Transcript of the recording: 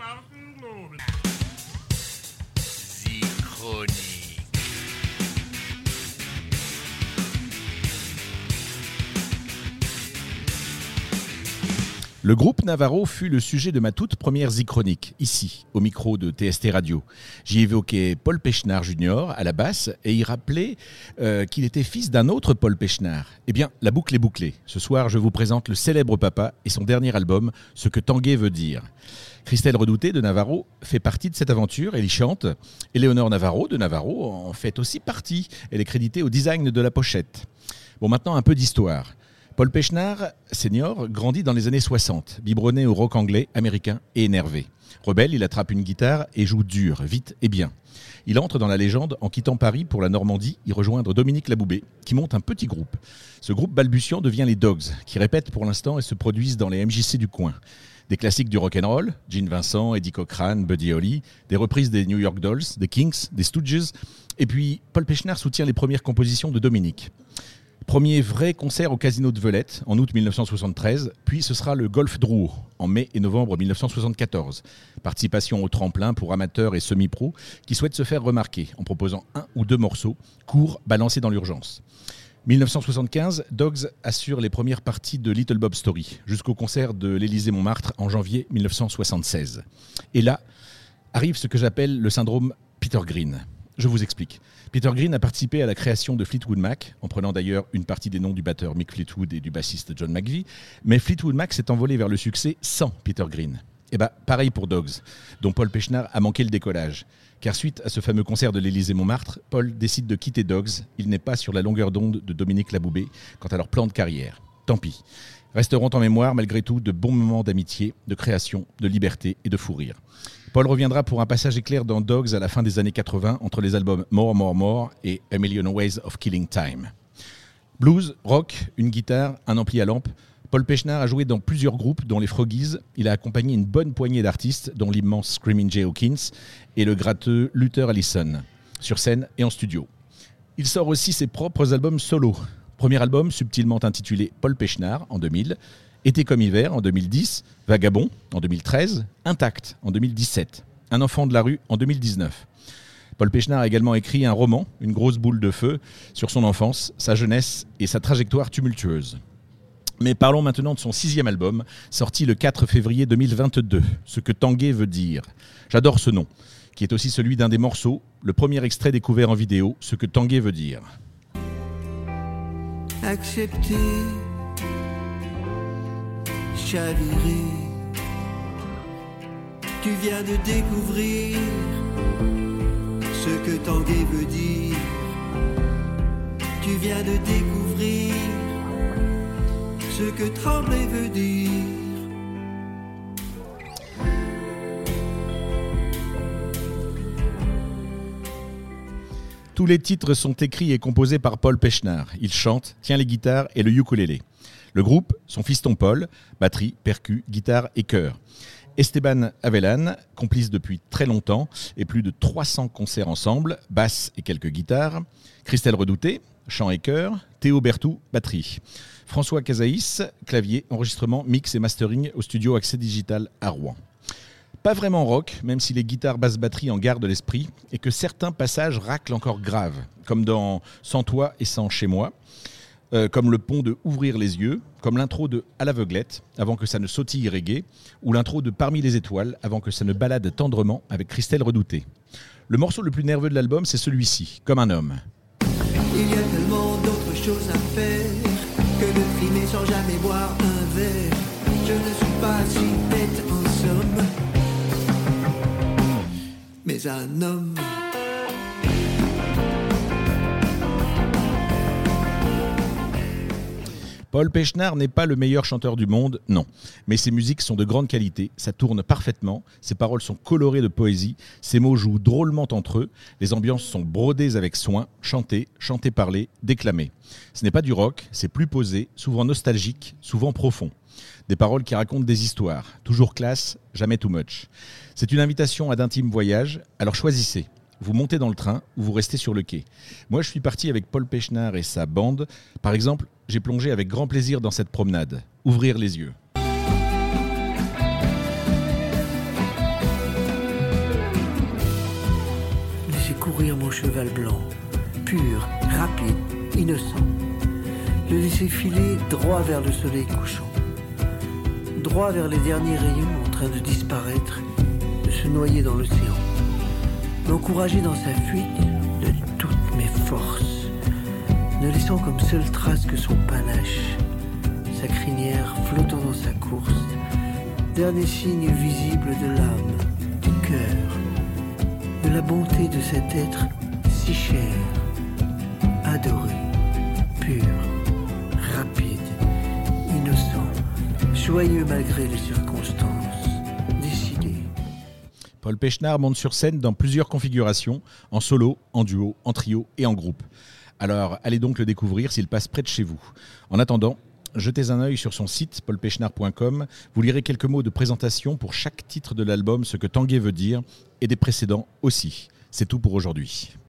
Klaus und um Le groupe Navarro fut le sujet de ma toute première Z-Chronique, ici, au micro de TST Radio. J'y évoquais Paul Pechnard Jr. à la basse et il rappelait euh, qu'il était fils d'un autre Paul Pechnard. Eh bien, la boucle est bouclée. Ce soir, je vous présente le célèbre papa et son dernier album, Ce que Tanguay veut dire. Christelle Redouté de Navarro fait partie de cette aventure, elle y chante. Éléonore Navarro de Navarro en fait aussi partie. Elle est créditée au design de la pochette. Bon, maintenant un peu d'histoire. Paul Pechnard, senior, grandit dans les années 60, biberonné au rock anglais, américain et énervé. Rebelle, il attrape une guitare et joue dur, vite et bien. Il entre dans la légende en quittant Paris pour la Normandie, y rejoindre Dominique Laboubé, qui monte un petit groupe. Ce groupe balbutiant devient les Dogs, qui répètent pour l'instant et se produisent dans les MJC du coin. Des classiques du rock'n'roll, Gene Vincent, Eddie Cochran, Buddy Holly, des reprises des New York Dolls, des Kings, des Stooges, et puis Paul Pechnard soutient les premières compositions de Dominique. Premier vrai concert au Casino de Velette en août 1973, puis ce sera le Golf Drouot en mai et novembre 1974. Participation au tremplin pour amateurs et semi-pros qui souhaitent se faire remarquer en proposant un ou deux morceaux, courts, balancés dans l'urgence. 1975, Dogs assure les premières parties de Little Bob Story jusqu'au concert de l'Élysée-Montmartre en janvier 1976. Et là arrive ce que j'appelle le syndrome Peter Green. Je vous explique. Peter Green a participé à la création de Fleetwood Mac, en prenant d'ailleurs une partie des noms du batteur Mick Fleetwood et du bassiste John McVie, mais Fleetwood Mac s'est envolé vers le succès sans Peter Green. Et eh bah, pareil pour Dogs, dont Paul Pechnard a manqué le décollage. Car suite à ce fameux concert de l'Élysée-Montmartre, Paul décide de quitter Dogs. Il n'est pas sur la longueur d'onde de Dominique Laboubé quant à leur plan de carrière. Tant pis. Resteront en mémoire, malgré tout, de bons moments d'amitié, de création, de liberté et de fou rire. Paul reviendra pour un passage éclair dans Dogs à la fin des années 80 entre les albums More, More, More et A Million Ways of Killing Time. Blues, rock, une guitare, un ampli à lampe. Paul Pechnard a joué dans plusieurs groupes, dont les Froggies. Il a accompagné une bonne poignée d'artistes, dont l'immense Screaming Jay Hawkins et le gratteux Luther Allison, sur scène et en studio. Il sort aussi ses propres albums solo. Premier album subtilement intitulé Paul Pechnard en 2000, été comme hiver en 2010, Vagabond en 2013, Intact en 2017, Un enfant de la rue en 2019. Paul Pechnard a également écrit un roman, Une grosse boule de feu, sur son enfance, sa jeunesse et sa trajectoire tumultueuse. Mais parlons maintenant de son sixième album, sorti le 4 février 2022, Ce que Tanguay veut dire. J'adore ce nom, qui est aussi celui d'un des morceaux, le premier extrait découvert en vidéo, Ce que Tanguay veut dire. Accepter tu viens de découvrir ce que Tanguay veut dire. Tu viens de découvrir ce que Tremblay veut dire. Tous les titres sont écrits et composés par Paul Pechnard. Il chante, tient les guitares et le ukulélé. Le groupe, son fiston Paul, batterie, percu, guitare et chœur. Esteban Avelan, complice depuis très longtemps et plus de 300 concerts ensemble, basse et quelques guitares. Christelle Redouté, chant et chœur. Théo Bertou, batterie. François Casaïs, clavier, enregistrement, mix et mastering au studio Accès Digital à Rouen. Pas vraiment rock, même si les guitares basse batterie en gardent l'esprit et que certains passages raclent encore grave, comme dans Sans toi et sans chez moi. Euh, comme le pont de Ouvrir les yeux, comme l'intro de À l'aveuglette, avant que ça ne sautille reggae, ou l'intro de Parmi les étoiles, avant que ça ne balade tendrement avec Christelle Redouté. Le morceau le plus nerveux de l'album, c'est celui-ci, Comme un homme. Il y a tellement d'autres choses à faire que de sans jamais boire un verre. Mais un homme. Paul Pechnard n'est pas le meilleur chanteur du monde, non. Mais ses musiques sont de grande qualité, ça tourne parfaitement, ses paroles sont colorées de poésie, ses mots jouent drôlement entre eux, les ambiances sont brodées avec soin, chantées, chantées parlées, déclamées. Ce n'est pas du rock, c'est plus posé, souvent nostalgique, souvent profond. Des paroles qui racontent des histoires, toujours classe, jamais too much. C'est une invitation à d'intimes voyages, alors choisissez vous montez dans le train ou vous restez sur le quai. Moi, je suis parti avec Paul Pechnard et sa bande. Par exemple, j'ai plongé avec grand plaisir dans cette promenade. Ouvrir les yeux. Laissez courir mon cheval blanc, pur, rapide, innocent. Le laisser filer droit vers le soleil couchant, droit vers les derniers rayons en train de disparaître, de se noyer dans l'océan. M'encourager dans sa fuite de toutes mes forces, ne laissant comme seule trace que son panache, sa crinière flottant dans sa course, dernier signe visible de l'âme, du cœur, de la bonté de cet être si cher, adoré, pur, rapide, innocent, joyeux malgré les circonstances. Paul Pechnard monte sur scène dans plusieurs configurations, en solo, en duo, en trio et en groupe. Alors allez donc le découvrir s'il passe près de chez vous. En attendant, jetez un œil sur son site paulpechnard.com. Vous lirez quelques mots de présentation pour chaque titre de l'album, ce que Tanguay veut dire, et des précédents aussi. C'est tout pour aujourd'hui.